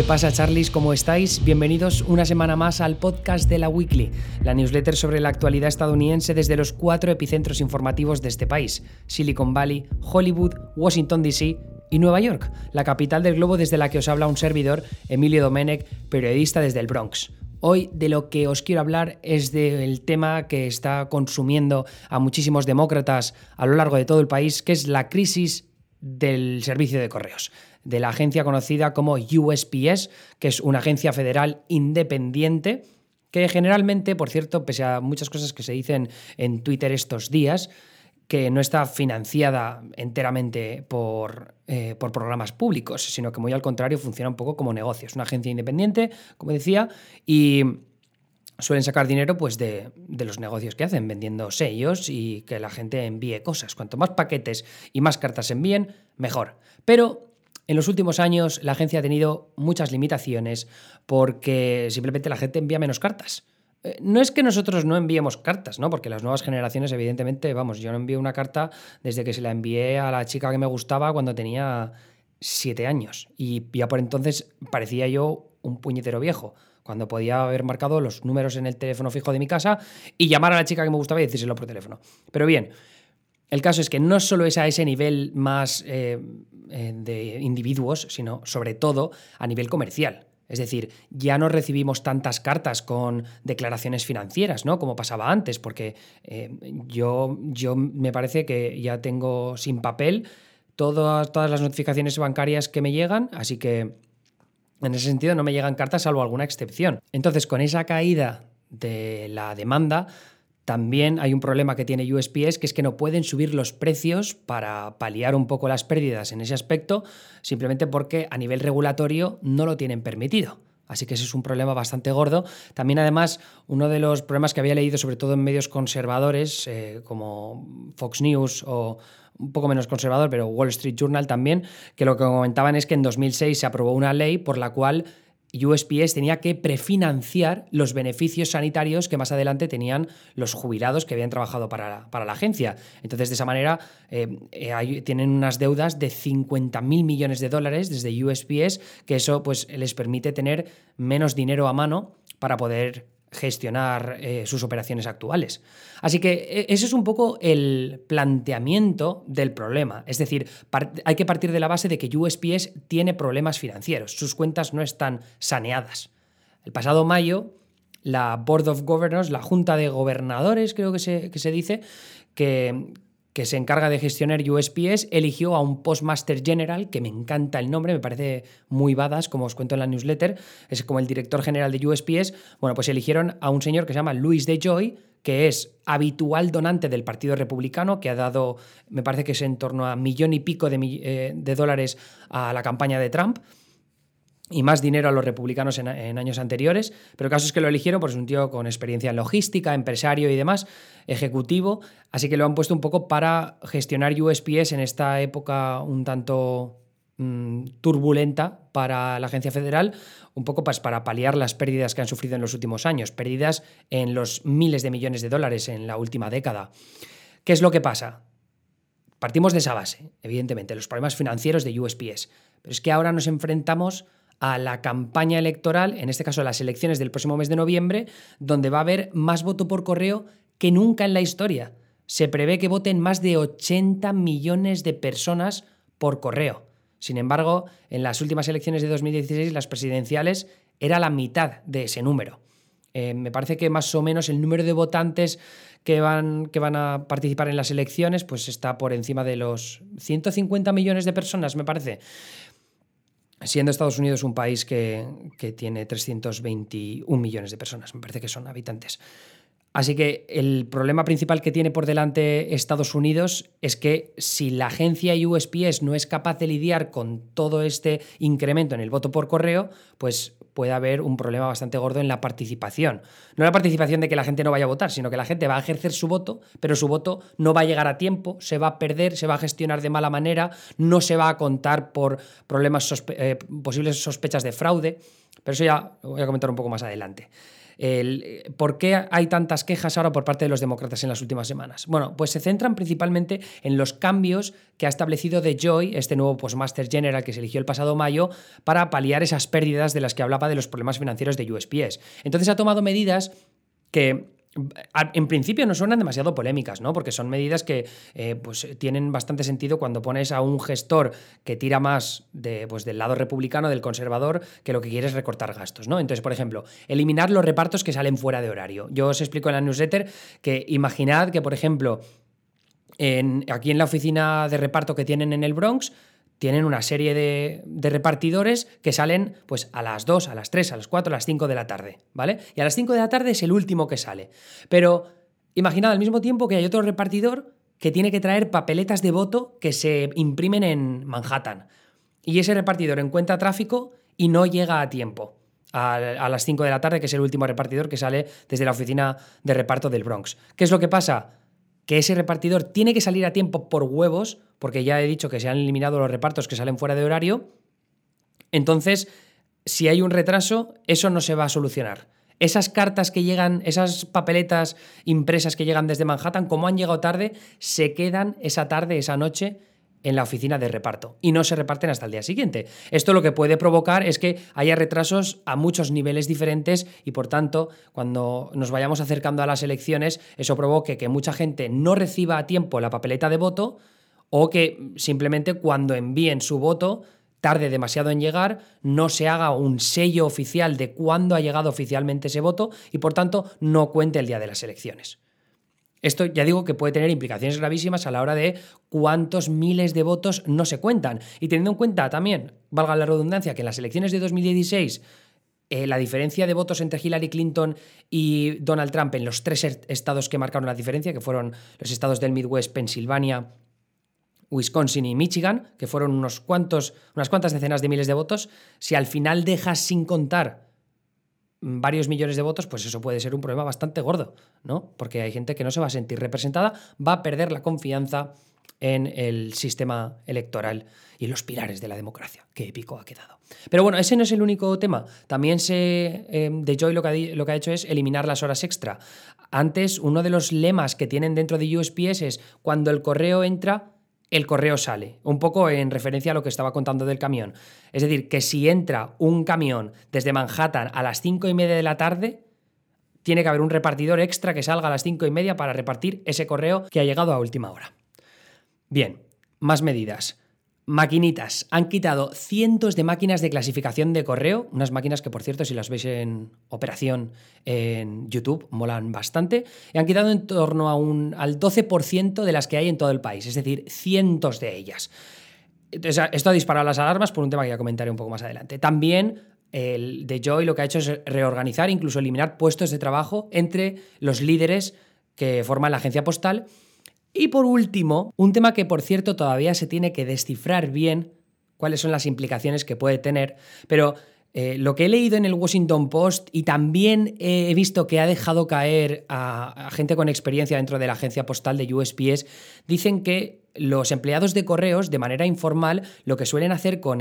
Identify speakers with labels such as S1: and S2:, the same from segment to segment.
S1: ¿Qué pasa, Charlies? ¿Cómo estáis? Bienvenidos una semana más al podcast de la Weekly, la newsletter sobre la actualidad estadounidense desde los cuatro epicentros informativos de este país: Silicon Valley, Hollywood, Washington DC y Nueva York, la capital del globo desde la que os habla un servidor, Emilio Domenech, periodista desde el Bronx. Hoy de lo que os quiero hablar es del tema que está consumiendo a muchísimos demócratas a lo largo de todo el país, que es la crisis del servicio de correos, de la agencia conocida como USPS, que es una agencia federal independiente que generalmente, por cierto, pese a muchas cosas que se dicen en Twitter estos días, que no está financiada enteramente por, eh, por, programas públicos, sino que muy al contrario funciona un poco como negocio. Es una agencia independiente, como decía, y suelen sacar dinero pues, de, los negocios que hacen, vendiendo sellos y que la gente envíe cosas. Cuanto más paquetes y más cartas envíen, mejor. Pero en los últimos años la agencia ha tenido muchas limitaciones porque simplemente la gente envía menos cartas. Eh, no es que nosotros no enviemos cartas, ¿no? Porque las nuevas generaciones, evidentemente, vamos, yo no envío una carta desde que se la envié a la chica que me gustaba cuando tenía siete años. Y ya por entonces parecía yo un puñetero viejo cuando podía haber marcado los números en el teléfono fijo de mi casa y llamar a la chica que me gustaba y decírselo por teléfono. Pero bien, el caso es que no solo es a ese nivel más eh, eh, de individuos, sino sobre todo a nivel comercial. Es decir, ya no recibimos tantas cartas con declaraciones financieras, ¿no? Como pasaba antes, porque eh, yo, yo me parece que ya tengo sin papel todas, todas las notificaciones bancarias que me llegan, así que en ese sentido no me llegan cartas salvo alguna excepción. Entonces, con esa caída de la demanda, también hay un problema que tiene USPS, que es que no pueden subir los precios para paliar un poco las pérdidas en ese aspecto, simplemente porque a nivel regulatorio no lo tienen permitido. Así que ese es un problema bastante gordo. También, además, uno de los problemas que había leído, sobre todo en medios conservadores, eh, como Fox News o un poco menos conservador, pero Wall Street Journal también, que lo que comentaban es que en 2006 se aprobó una ley por la cual USPS tenía que prefinanciar los beneficios sanitarios que más adelante tenían los jubilados que habían trabajado para la, agencia. Entonces, de esa manera, eh, eh, tienen unas deudas de 50 mil millones de dólares desde USPS, que eso pues, les permite tener menos dinero a mano para poder gestionar eh, sus operaciones actuales. Así que e, ese es un poco el planteamiento del problema. Es decir, hay que partir de la base de que USPS tiene problemas financieros, sus cuentas no están saneadas. El pasado mayo, la Board of Governors, la Junta de Gobernadores, creo que se, que se dice, que, que se encarga de gestionar USPS, eligió a un Postmaster General, que me encanta el nombre, me parece muy badass, como os cuento en la newsletter, es como el director general de USPS. Bueno, pues eligieron a un señor que se llama Louis DeJoy, que es habitual donante del Partido Republicano, que ha dado, me parece que es en torno a millón y pico de, eh, de dólares a la campaña de Trump y más dinero a los republicanos en, años anteriores, pero el caso es que lo eligieron porque es un tío con experiencia en logística, empresario y demás, ejecutivo, así que lo han puesto un poco para gestionar USPS en esta época un tanto mm, turbulenta para la agencia federal, un poco pues, para paliar las pérdidas que han sufrido en los últimos años, pérdidas en los miles de millones de dólares en la última década. ¿Qué es lo que pasa? Partimos de esa base, evidentemente, los problemas financieros de USPS, pero es que ahora nos enfrentamos a la campaña electoral, en este caso las elecciones del próximo mes de noviembre, donde va a haber más voto por correo que nunca en la historia. Se prevé que voten más de 80 millones de personas por correo. Sin embargo, en las últimas elecciones de 2016, las presidenciales, era la mitad de ese número. Eh, me parece que más o menos el número de votantes que van, que van a participar en las elecciones pues está por encima de los 150 millones de personas, me parece siendo Estados Unidos un país que, que, tiene 321 millones de personas, me parece que son habitantes. Así que el problema principal que tiene por delante Estados Unidos es que si la agencia USPS no es capaz de lidiar con todo este incremento en el voto por correo, pues puede haber un problema bastante gordo en la participación. No la participación de que la gente no vaya a votar, sino que la gente va a ejercer su voto, pero su voto no va a llegar a tiempo, se va a perder, se va a gestionar de mala manera, no se va a contar por problemas, eh, posibles sospechas de fraude. Pero eso ya lo voy a comentar un poco más adelante. ¿Por qué hay tantas quejas ahora por parte de los demócratas en las últimas semanas? Bueno, pues se centran principalmente en los cambios que ha establecido The Joy, este nuevo Postmaster General que se eligió el pasado mayo, para paliar esas pérdidas de las que hablaba de los problemas financieros de USPS. Entonces ha tomado medidas que en principio no suenan demasiado polémicas, ¿no? Porque son medidas que eh, pues, tienen bastante sentido cuando pones a un gestor que tira más de, pues, del lado republicano, del conservador, que lo que quiere es recortar gastos, ¿no? Entonces, por ejemplo, eliminar los repartos que salen fuera de horario. Yo os explico en la newsletter que imaginad que, por ejemplo, aquí en la oficina de reparto que tienen en el Bronx, tienen una serie de, repartidores que salen pues a las 2, a las 3, a las 4, a las 5 de la tarde, ¿vale? Y a las 5 de la tarde es el último que sale. Pero imaginad al mismo tiempo que hay otro repartidor que tiene que traer papeletas de voto que se imprimen en Manhattan. Y ese repartidor encuentra tráfico y no llega a tiempo. A, a las 5 de la tarde, que es el último repartidor que sale desde la oficina de reparto del Bronx. ¿Qué es lo que pasa? Que ese repartidor tiene que salir a tiempo por huevos, porque ya he dicho que se han eliminado los repartos que salen fuera de horario, entonces, si hay un retraso, eso no se va a solucionar. Esas cartas que llegan, esas papeletas impresas que llegan desde Manhattan, como han llegado tarde, se quedan esa tarde, esa noche, en la oficina de reparto y no se reparten hasta el día siguiente. Esto lo que puede provocar es que haya retrasos a muchos niveles diferentes y por tanto, cuando nos vayamos acercando a las elecciones, eso provoque que mucha gente no reciba a tiempo la papeleta de voto o que simplemente cuando envíen su voto tarde demasiado en llegar, no se haga un sello oficial de cuándo ha llegado oficialmente ese voto y por tanto no cuente el día de las elecciones. Esto ya digo que puede tener implicaciones gravísimas a la hora de cuántos miles de votos no se cuentan. Y teniendo en cuenta también, valga la redundancia, que en las elecciones de 2016 eh, la diferencia de votos entre Hillary Clinton y Donald Trump en los tres estados que marcaron la diferencia, que fueron los estados del Midwest, Pensilvania, Wisconsin y Michigan, que fueron unos cuantos, unas cuantas decenas de miles de votos, si al final dejas sin contar varios millones de votos, pues eso puede ser un problema bastante gordo, ¿no? Porque hay gente que no se va a sentir representada, va a perder la confianza en el sistema electoral y los pilares de la democracia. Qué épico ha quedado. Pero bueno, ese no es el único tema. También se. Em, de Joy lo que, ha, lo que ha hecho es eliminar las horas extra. Antes, uno de los lemas que tienen dentro de USPS es cuando el correo entra, el correo sale. Un poco en referencia a lo que estaba contando del camión. Es decir, que si entra un camión desde Manhattan a las 5 y media de la tarde, tiene que haber un repartidor extra que salga a las 5 y media para repartir ese correo que ha llegado a última hora. Bien, más medidas. Maquinitas. Han quitado cientos de máquinas de clasificación de correo, unas máquinas que por cierto si las veis en operación en YouTube molan bastante, y han quitado en torno a un, al 12% de las que hay en todo el país, es decir, cientos de ellas. esto ha disparado las alarmas por un tema que ya comentaré un poco más adelante. También el de Joy lo que ha hecho es reorganizar, incluso eliminar puestos de trabajo entre los líderes que forman la agencia postal y por último, un tema que por cierto todavía se tiene que descifrar bien cuáles son las implicaciones que puede tener, pero eh, lo que he leído en el Washington Post y también he visto que ha dejado caer a, gente con experiencia dentro de la agencia postal de USPS, dicen que los empleados de correos, de manera informal, lo que suelen hacer con,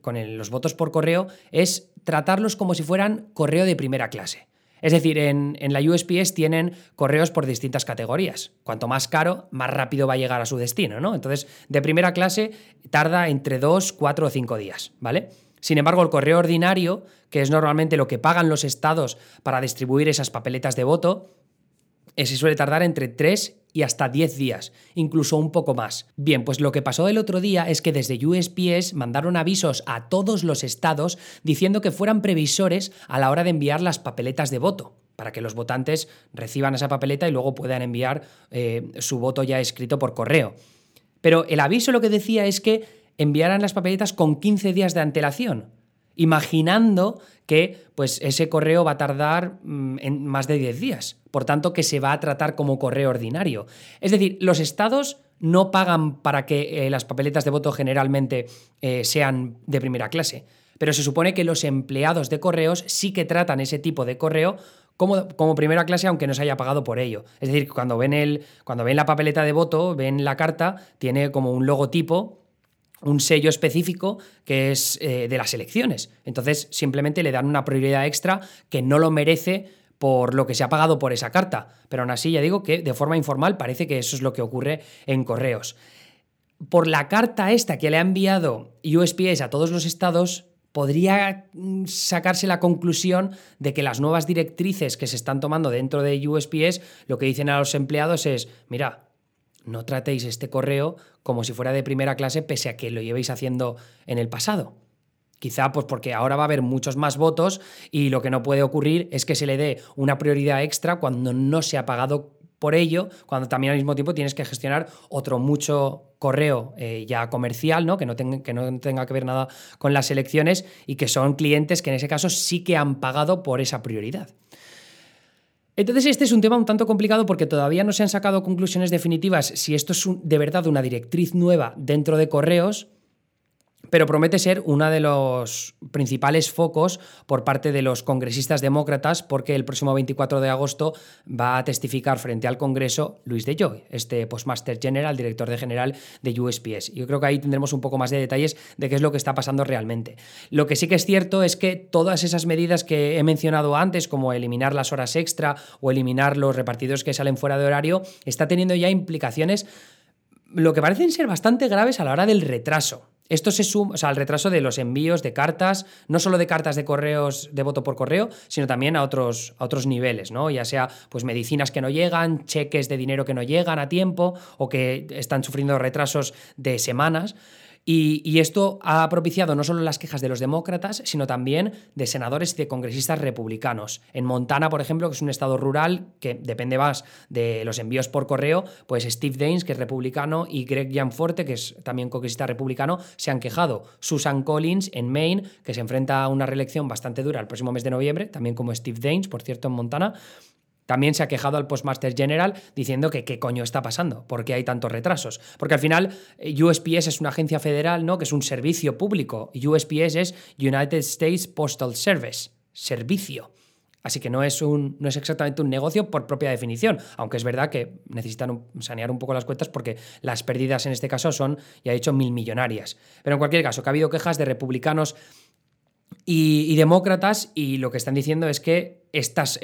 S1: con los votos por correo es tratarlos como si fueran correo de primera clase. Es decir, en, la USPS tienen correos por distintas categorías. Cuanto más caro, más rápido va a llegar a su destino, ¿no? Entonces, de primera clase tarda entre dos, cuatro o cinco días, ¿vale? Sin embargo, el correo ordinario, que es normalmente lo que pagan los estados para distribuir esas papeletas de voto, ese suele tardar entre 3 y hasta 10 días, incluso un poco más. Bien, pues lo que pasó el otro día es que desde USPS mandaron avisos a todos los estados diciendo que fueran previsores a la hora de enviar las papeletas de voto para que los votantes reciban esa papeleta y luego puedan enviar eh, su voto ya escrito por correo. Pero el aviso lo que decía es que enviaran las papeletas con 15 días de antelación, imaginando que pues, ese correo va a tardar mm, en más de 10 días, por tanto que se va a tratar como correo ordinario. Es decir, los estados no pagan para que eh, las papeletas de voto generalmente eh, sean de primera clase, pero se supone que los empleados de correos sí que tratan ese tipo de correo como, como, primera clase, aunque no se haya pagado por ello. Es decir, cuando ven, el, cuando ven la papeleta de voto, ven la carta, tiene como un logotipo un sello específico que es eh, de las elecciones. Entonces, simplemente le dan una prioridad extra que no lo merece por lo que se ha pagado por esa carta. Pero aún así, ya digo que de forma informal parece que eso es lo que ocurre en correos. Por la carta esta que le ha enviado USPS a todos los estados, podría mm, sacarse la conclusión de que las nuevas directrices que se están tomando dentro de USPS lo que dicen a los empleados es, mira, no tratéis este correo como si fuera de primera clase pese a que lo llevéis haciendo en el pasado. Quizá pues porque ahora va a haber muchos más votos y lo que no puede ocurrir es que se le dé una prioridad extra cuando no se ha pagado por ello, cuando también al mismo tiempo tienes que gestionar otro mucho correo eh, ya comercial, ¿no? Que, no que no tenga que ver nada con las elecciones y que son clientes que en ese caso sí que han pagado por esa prioridad. Entonces este es un tema un tanto complicado porque todavía no se han sacado conclusiones definitivas si esto es de verdad una directriz nueva dentro de correos pero promete ser uno de los principales focos por parte de los congresistas demócratas porque el próximo 24 de agosto va a testificar frente al Congreso Luis de Joy, este Postmaster General, director de general de USPS. Yo creo que ahí tendremos un poco más de detalles de qué es lo que está pasando realmente. Lo que sí que es cierto es que todas esas medidas que he mencionado antes, como eliminar las horas extra o eliminar los repartidores que salen fuera de horario, está teniendo ya implicaciones lo que parecen ser bastante graves a la hora del retraso. Esto se suma, o sea, al retraso de los envíos de cartas, no solo de cartas de correos de voto por correo, sino también a otros, a otros niveles, ¿no? Ya sea pues medicinas que no llegan, cheques de dinero que no llegan a tiempo o que están sufriendo retrasos de semanas. Y, esto ha propiciado no solo las quejas de los demócratas, sino también de senadores y de congresistas republicanos. En Montana, por ejemplo, que es un estado rural que depende más de los envíos por correo, pues Steve Daines, que es republicano, y Greg Gianforte, que es también congresista republicano, se han quejado. Susan Collins, en Maine, que se enfrenta a una reelección bastante dura el próximo mes de noviembre, también como Steve Daines, por cierto, en Montana, también se ha quejado al Postmaster General diciendo que qué coño está pasando, por qué hay tantos retrasos. Porque al final eh, USPS es una agencia federal, ¿no? Que es un servicio público. USPS es United States Postal Service, servicio. Así que no es, un, no es exactamente un negocio por propia definición, aunque es verdad que necesitan sanear un poco las cuentas porque las pérdidas en este caso son, ya he dicho, mil millonarias. Pero en cualquier caso, que ha habido quejas de republicanos y, demócratas y lo que están diciendo es que estos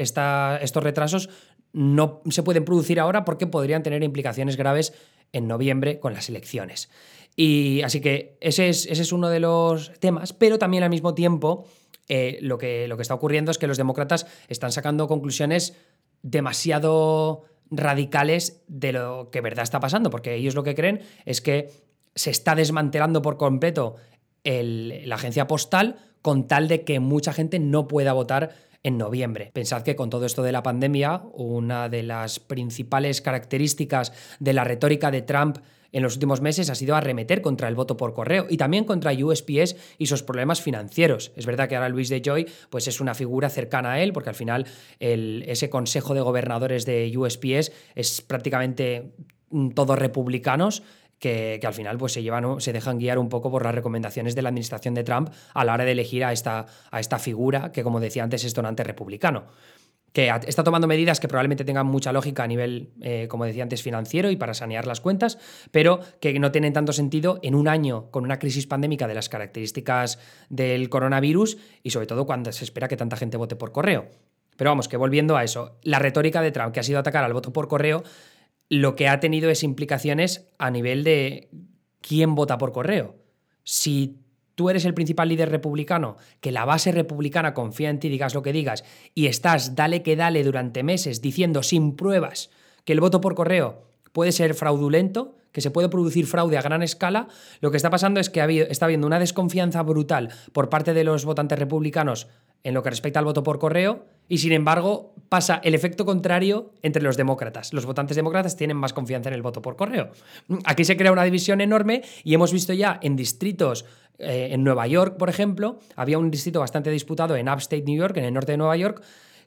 S1: retrasos no se pueden producir ahora porque podrían tener implicaciones graves en noviembre con las elecciones. Y así que ese es, uno de los temas, pero también al mismo tiempo eh, lo, que, lo que está ocurriendo es que los demócratas están sacando conclusiones demasiado radicales de lo que verdad está pasando, porque ellos lo que creen es que se está desmantelando por completo la agencia postal con tal de que mucha gente no pueda votar en noviembre. Pensad que con todo esto de la pandemia, una de las principales características de la retórica de Trump en los últimos meses ha sido arremeter contra el voto por correo y también contra USPS y sus problemas financieros. Es verdad que ahora Luis de Joy pues es una figura cercana a él porque al final ese consejo de gobernadores de USPS es prácticamente mm, todos republicanos que, al final pues, se, llevan, se dejan guiar un poco por las recomendaciones de la administración de Trump a la hora de elegir a esta, a esta figura que, como decía antes, es donante republicano que está tomando medidas que probablemente tengan mucha lógica a nivel, eh, como decía antes, financiero y para sanear las cuentas, pero que no tienen tanto sentido en un año con una crisis pandémica de las características del coronavirus y sobre todo cuando se espera que tanta gente vote por correo. Pero vamos, que volviendo a eso, la retórica de Trump, que ha sido atacar al voto por correo, lo que ha tenido es implicaciones a nivel de quién vota por correo. Si tú eres el principal líder republicano, que la base republicana confía en ti, digas lo que digas, y estás dale que dale durante meses diciendo sin pruebas que el voto por correo puede ser fraudulento, que se puede producir fraude a gran escala, lo que está pasando es que está habiendo una desconfianza brutal por parte de los votantes republicanos en lo que respecta al voto por correo y sin embargo pasa el efecto contrario entre los demócratas. Los votantes demócratas tienen más confianza en el voto por correo. Aquí se crea una división enorme y hemos visto ya en distritos, eh, en Nueva York, por ejemplo, había un distrito bastante disputado en Upstate New York, en el norte de Nueva York,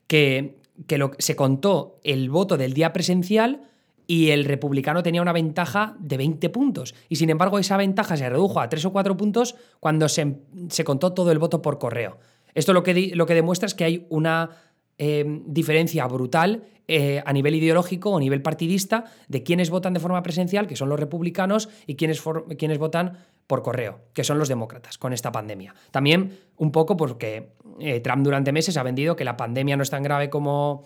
S1: que, que se contó el voto del día presencial y el republicano tenía una ventaja de 20 puntos. Y sin embargo esa ventaja se redujo a 3 o 4 puntos cuando se, se contó todo el voto por correo. Esto lo que, lo que demuestra es que hay una eh, diferencia brutal eh, a nivel ideológico o a nivel partidista de quienes votan de forma presencial, que son los republicanos, y quienes, quienes votan por correo, que son los demócratas, con esta pandemia. También un poco porque eh, Trump durante meses ha vendido que la pandemia no es tan grave como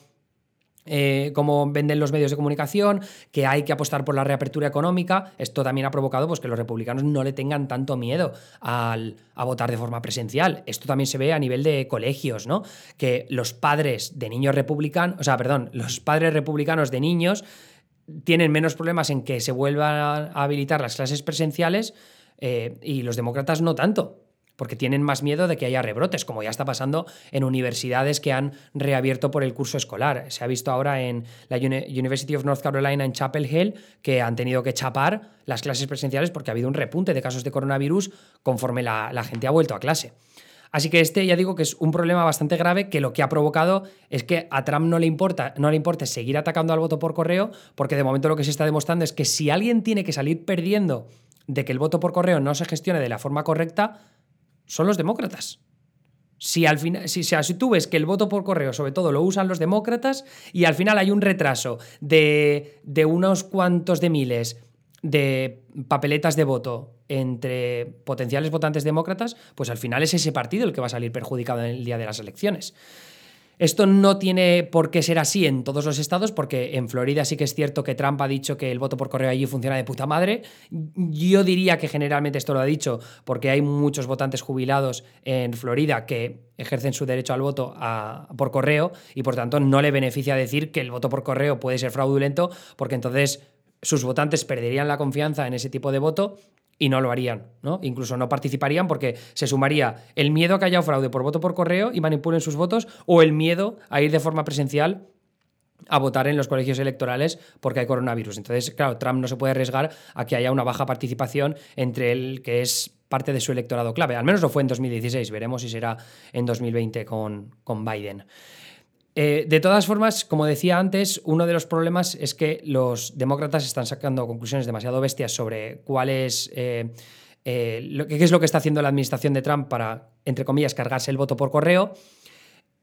S1: eh, como venden los medios de comunicación, que hay que apostar por la reapertura económica. Esto también ha provocado pues, que los republicanos no le tengan tanto miedo al, a votar de forma presencial. Esto también se ve a nivel de colegios, ¿no? Que los padres de niños republicanos, o sea, perdón, los padres republicanos de niños tienen menos problemas en que se vuelvan a habilitar las clases presenciales eh, y los demócratas no tanto porque tienen más miedo de que haya rebrotes, como ya está pasando en universidades que han reabierto por el curso escolar. Se ha visto ahora en la University of North Carolina en Chapel Hill que han tenido que chapar las clases presenciales porque ha habido un repunte de casos de coronavirus conforme la, gente ha vuelto a clase. Así que este ya digo que es un problema bastante grave que lo que ha provocado es que a Trump no le importa, no le importa seguir atacando al voto por correo, porque de momento lo que se está demostrando es que si alguien tiene que salir perdiendo de que el voto por correo no se gestione de la forma correcta, son los demócratas. Si, al final, si, si, tú ves que el voto por correo, sobre todo, lo usan los demócratas y al final hay un retraso de, de unos cuantos de miles de papeletas de voto entre potenciales votantes demócratas, pues al final es ese partido el que va a salir perjudicado en el día de las elecciones. Esto no tiene por qué ser así en todos los estados, porque en Florida sí que es cierto que Trump ha dicho que el voto por correo allí funciona de puta madre. Yo diría que generalmente esto lo ha dicho porque hay muchos votantes jubilados en Florida que ejercen su derecho al voto por correo y por tanto no le beneficia decir que el voto por correo puede ser fraudulento, porque entonces sus votantes perderían la confianza en ese tipo de voto y no lo harían, ¿no? Incluso no participarían porque se sumaría el miedo a que haya fraude por voto por correo y manipulen sus votos o el miedo a ir de forma presencial a votar en los colegios electorales porque hay coronavirus. Entonces, claro, Trump no se puede arriesgar a que haya una baja participación entre el que es parte de su electorado clave. Al menos lo fue en 2016, veremos si será en 2020 con, con Biden. Eh, de todas formas, como decía antes, uno de los problemas es que los demócratas están sacando conclusiones demasiado bestias sobre cuál es, eh, eh, qué es lo que está haciendo la administración de Trump para, entre comillas, cargarse el voto por correo.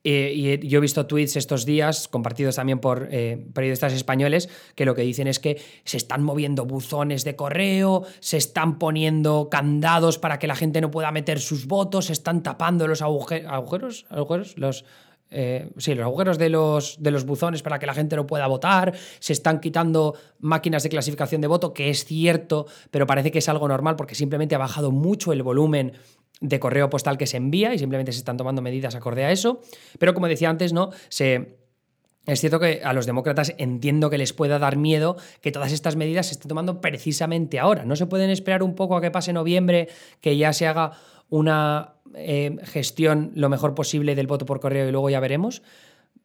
S1: y yo he visto tweets estos días, compartidos también por periodistas españoles, que lo que dicen es que se están moviendo buzones de correo, se están poniendo candados para que la gente no pueda meter sus votos, se están tapando los agujeros, agujeros, los, eh, sí, los agujeros de los, de los buzones para que la gente no pueda votar, se están quitando máquinas de clasificación de voto, que es cierto, pero parece que es algo normal porque simplemente ha bajado mucho el volumen de correo postal que se envía y simplemente se están tomando medidas acorde a eso. Pero como decía antes, ¿no? Es cierto que a los demócratas entiendo que les pueda dar miedo que todas estas medidas se estén tomando precisamente ahora. No se pueden esperar un poco a que pase noviembre, que ya se haga una eh, gestión lo mejor posible del voto por correo y luego ya veremos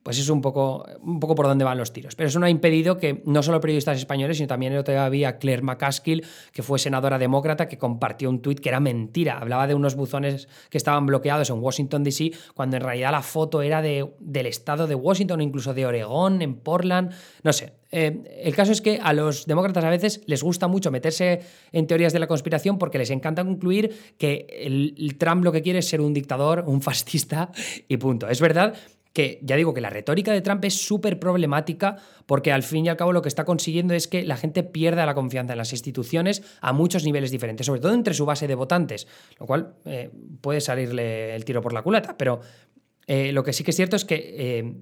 S1: pues es un poco, un poco por dónde van los tiros. Pero eso no ha impedido que no solo periodistas españoles, sino también había Claire McCaskill, que fue senadora demócrata, que compartió un tuit que era mentira. Hablaba de unos buzones que estaban bloqueados en Washington, D.C., cuando en realidad la foto era de, del estado de Washington, incluso de Oregón, en Portland, no sé. Eh, el caso es que a los demócratas a veces les gusta mucho meterse en teorías de la conspiración porque les encanta concluir que el Trump lo que quiere es ser un dictador, un fascista y punto. Es verdad que ya digo que la retórica de Trump es súper problemática porque al fin y al cabo lo que está consiguiendo es que la gente pierda la confianza en las instituciones a muchos niveles diferentes, sobre todo entre su base de votantes, lo cual eh, puede salirle el tiro por la culata, pero eh, lo que sí que es cierto es que... Eh,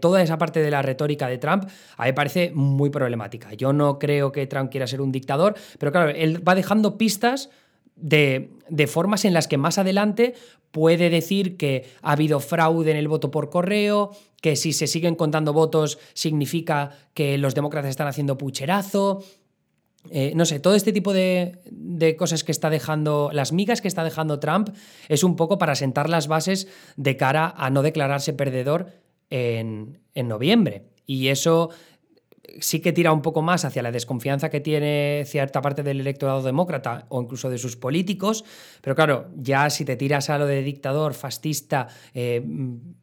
S1: toda esa parte de la retórica de Trump a mí me parece muy problemática. Yo no creo que Trump quiera ser un dictador, pero claro, él va dejando pistas de, formas en las que más adelante puede decir que ha habido fraude en el voto por correo, que si se siguen contando votos significa que los demócratas están haciendo pucherazo. Eh, no sé, todo este tipo de, cosas que está dejando, las migas que está dejando Trump, es un poco para sentar las bases de cara a no declararse perdedor en, en noviembre. Y eso sí que tira un poco más hacia la desconfianza que tiene cierta parte del electorado demócrata o incluso de sus políticos, pero claro, ya si te tiras a lo de dictador, fascista, eh,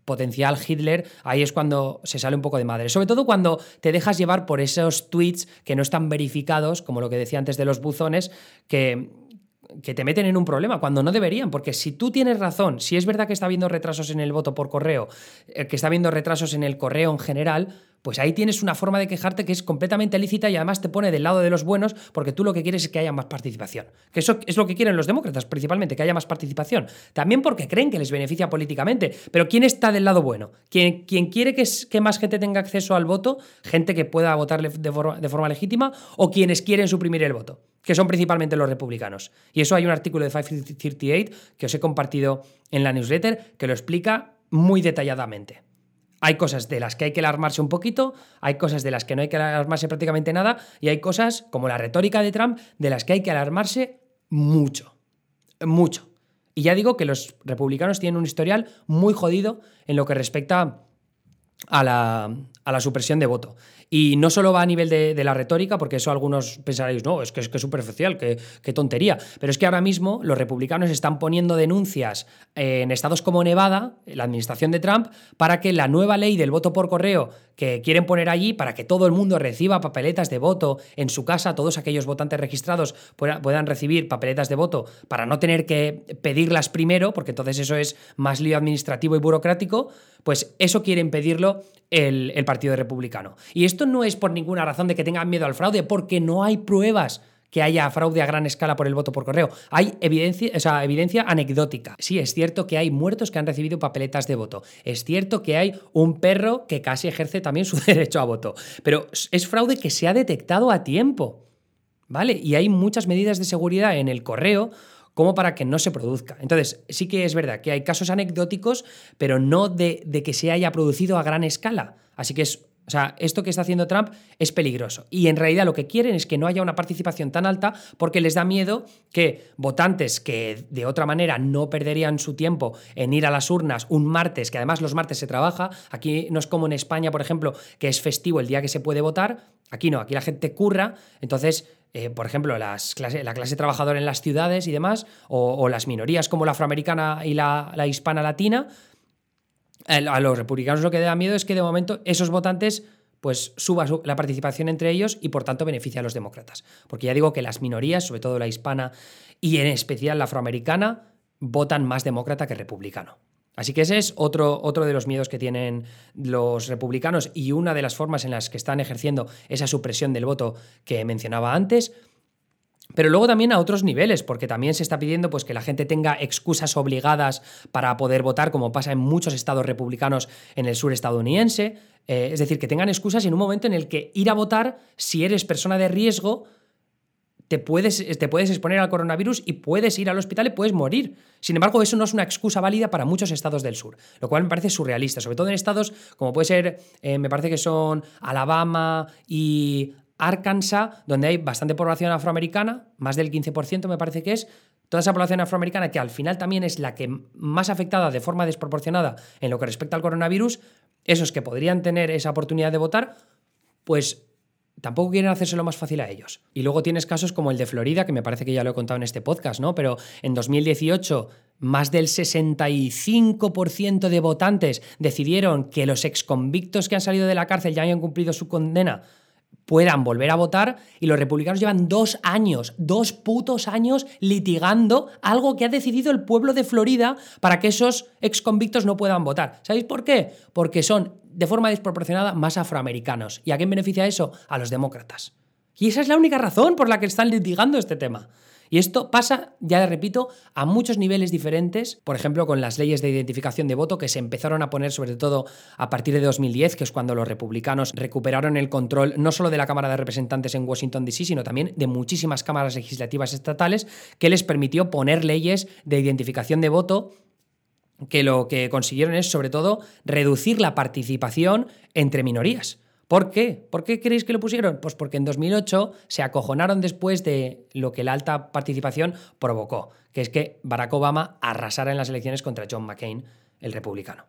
S1: potencial Hitler, ahí es cuando se sale un poco de madre. Sobre todo cuando te dejas llevar por esos tweets que no están verificados, como lo que decía antes de los buzones, que que te meten en un problema cuando no deberían, porque si tú tienes razón, si es verdad que está habiendo retrasos en el voto por correo, eh, que está habiendo retrasos en el correo en general, pues ahí tienes una forma de quejarte que es completamente lícita y además te pone del lado de los buenos porque tú lo que quieres es que haya más participación. Que eso es lo que quieren los demócratas principalmente, que haya más participación. También porque creen que les beneficia políticamente. Pero ¿quién está del lado bueno? ¿Quién, quiere que, que, más gente tenga acceso al voto? ¿Gente que pueda votar de forma, de forma legítima? ¿O quienes quieren suprimir el voto? que son principalmente los republicanos. Y eso hay un artículo de 538 que os he compartido en la newsletter que lo explica muy detalladamente. Hay cosas de las que hay que alarmarse un poquito, hay cosas de las que no hay que alarmarse prácticamente nada, y hay cosas, como la retórica de Trump, de las que hay que alarmarse mucho. Mucho. Y ya digo que los republicanos tienen un historial muy jodido en lo que respecta a la, a la supresión de voto. Y no solo va a nivel de, la retórica, porque eso algunos pensaréis, no, es que es que superficial, qué tontería. Pero es que ahora mismo los republicanos están poniendo denuncias en estados como Nevada, la administración de Trump, para que la nueva ley del voto por correo que quieren poner allí, para que todo el mundo reciba papeletas de voto en su casa, todos aquellos votantes registrados puedan recibir papeletas de voto para no tener que pedirlas primero, porque entonces eso es más lío administrativo y burocrático, pues eso quiere impedirlo el, el Partido Republicano. Y esto no es por ninguna razón de que tengan miedo al fraude, porque no hay pruebas que haya fraude a gran escala por el voto por correo. Hay evidencia, o evidencia anecdótica. Sí, es cierto que hay muertos que han recibido papeletas de voto. Es cierto que hay un perro que casi ejerce también su derecho a voto. Pero es fraude que se ha detectado a tiempo. ¿Vale? Y hay muchas medidas de seguridad en el correo como para que no se produzca. Entonces, sí que es verdad que hay casos anecdóticos, pero no de, de que se haya producido a gran escala. Así que es o sea, esto que está haciendo Trump es peligroso. Y en realidad lo que quieren es que no haya una participación tan alta porque les da miedo que votantes que de otra manera no perderían su tiempo en ir a las urnas un martes, que además los martes se trabaja, aquí no es como en España, por ejemplo, que es festivo el día que se puede votar, aquí no, aquí la gente curra, entonces eh, por ejemplo, las la clase trabajadora en las ciudades y demás, o, las minorías como la afroamericana y la, la hispana latina, a los republicanos lo que da miedo es que de momento esos votantes pues suba la participación entre ellos y por tanto beneficia a los demócratas. Porque ya digo que las minorías, sobre todo la hispana y en especial la afroamericana, votan más demócrata que republicano. Así que ese es otro, otro de los miedos que tienen los republicanos y una de las formas en las que están ejerciendo esa supresión del voto que mencionaba antes. Pero luego también a otros niveles, porque también se está pidiendo pues, que la gente tenga excusas obligadas para poder votar, como pasa en muchos estados republicanos en el sur estadounidense. Eh, es decir, que tengan excusas en un momento en el que ir a votar, si eres persona de riesgo, te puedes, te puedes exponer al coronavirus y puedes ir al hospital y puedes morir. Sin embargo, eso no es una excusa válida para muchos estados del sur, lo cual me parece surrealista, sobre todo en estados como puede ser, eh, me parece que son Alabama y Arkansas, donde hay bastante población afroamericana, más del 15% me parece que es, toda esa población afroamericana que al final también es la que más afectada de forma desproporcionada en lo que respecta al coronavirus, esos que podrían tener esa oportunidad de votar, pues tampoco quieren hacérselo más fácil a ellos. Y luego tienes casos como el de Florida, que me parece que ya lo he contado en este podcast, ¿no? Pero en 2018 más del 65% de votantes decidieron que los exconvictos que han salido de la cárcel ya hayan cumplido su condena puedan volver a votar y los republicanos llevan dos años, dos putos años litigando algo que ha decidido el pueblo de Florida para que esos ex convictos no puedan votar. ¿Sabéis por qué? Porque son de forma desproporcionada más afroamericanos. ¿Y a quién beneficia eso? A los demócratas. Y esa es la única razón por la que están litigando este tema. Y esto pasa, ya repito, a muchos niveles diferentes, por ejemplo, con las leyes de identificación de voto que se empezaron a poner sobre todo a partir de 2010, que es cuando los republicanos recuperaron el control no solo de la Cámara de Representantes en Washington, D.C., sino también de muchísimas cámaras legislativas estatales, que les permitió poner leyes de identificación de voto que lo que consiguieron es, sobre todo, reducir la participación entre minorías. ¿Por qué? ¿Por qué creéis que lo pusieron? Pues porque en 2008 se acojonaron después de lo que la alta participación provocó, que es que Barack Obama arrasara en las elecciones contra John McCain, el republicano.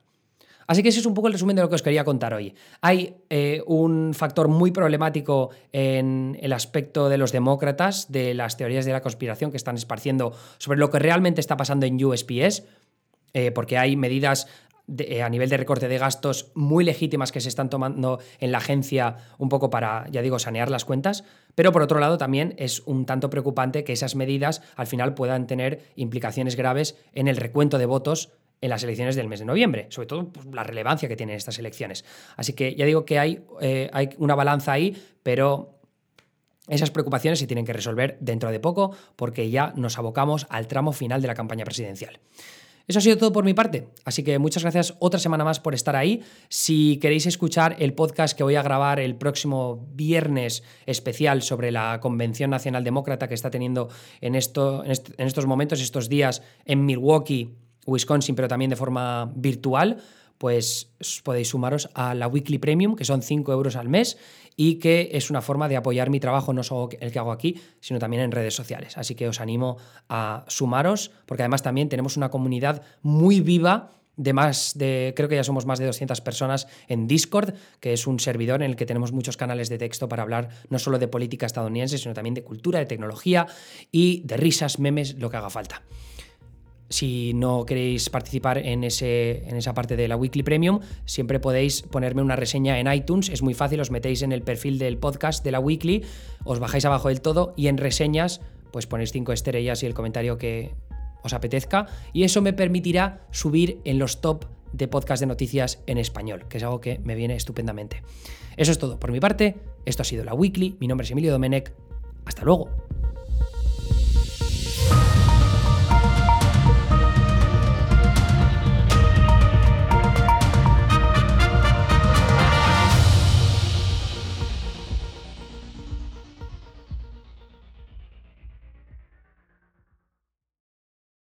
S1: Así que ese es un poco el resumen de lo que os quería contar hoy. Hay eh, un factor muy problemático en el aspecto de los demócratas, de las teorías de la conspiración que están esparciendo sobre lo que realmente está pasando en USPS, eh, porque hay medidas a nivel de recorte de gastos muy legítimas que se están tomando en la agencia un poco para, ya digo, sanear las cuentas, pero por otro lado también es un tanto preocupante que esas medidas al final puedan tener implicaciones graves en el recuento de votos en las elecciones del mes de noviembre, sobre todo pues, la relevancia que tienen estas elecciones. Así que ya digo que hay, eh, hay una balanza ahí, pero esas preocupaciones se tienen que resolver dentro de poco porque ya nos abocamos al tramo final de la campaña presidencial. Eso ha sido todo por mi parte, así que muchas gracias otra semana más por estar ahí. Si queréis escuchar el podcast que voy a grabar el próximo viernes especial sobre la Convención Nacional Demócrata que está teniendo en, esto, en estos momentos, estos días en Milwaukee, Wisconsin, pero también de forma virtual, pues podéis sumaros a la Weekly Premium, que son 5 euros al mes y que es una forma de apoyar mi trabajo, no solo el que hago aquí, sino también en redes sociales. Así que os animo a sumaros, porque además también tenemos una comunidad muy viva de más de, creo que ya somos más de 200 personas en Discord, que es un servidor en el que tenemos muchos canales de texto para hablar no solo de política estadounidense, sino también de cultura, de tecnología y de risas, memes, lo que haga falta. Si no queréis participar en, ese, en esa parte de la Weekly Premium, siempre podéis ponerme una reseña en iTunes. Es muy fácil, os metéis en el perfil del podcast de la Weekly, os bajáis abajo del todo y en reseñas pues ponéis cinco estrellas y el comentario que os apetezca. Y eso me permitirá subir en los top de podcast de noticias en español, que es algo que me viene estupendamente. Eso es todo por mi parte. Esto ha sido la Weekly. Mi nombre es Emilio Domenech. Hasta luego.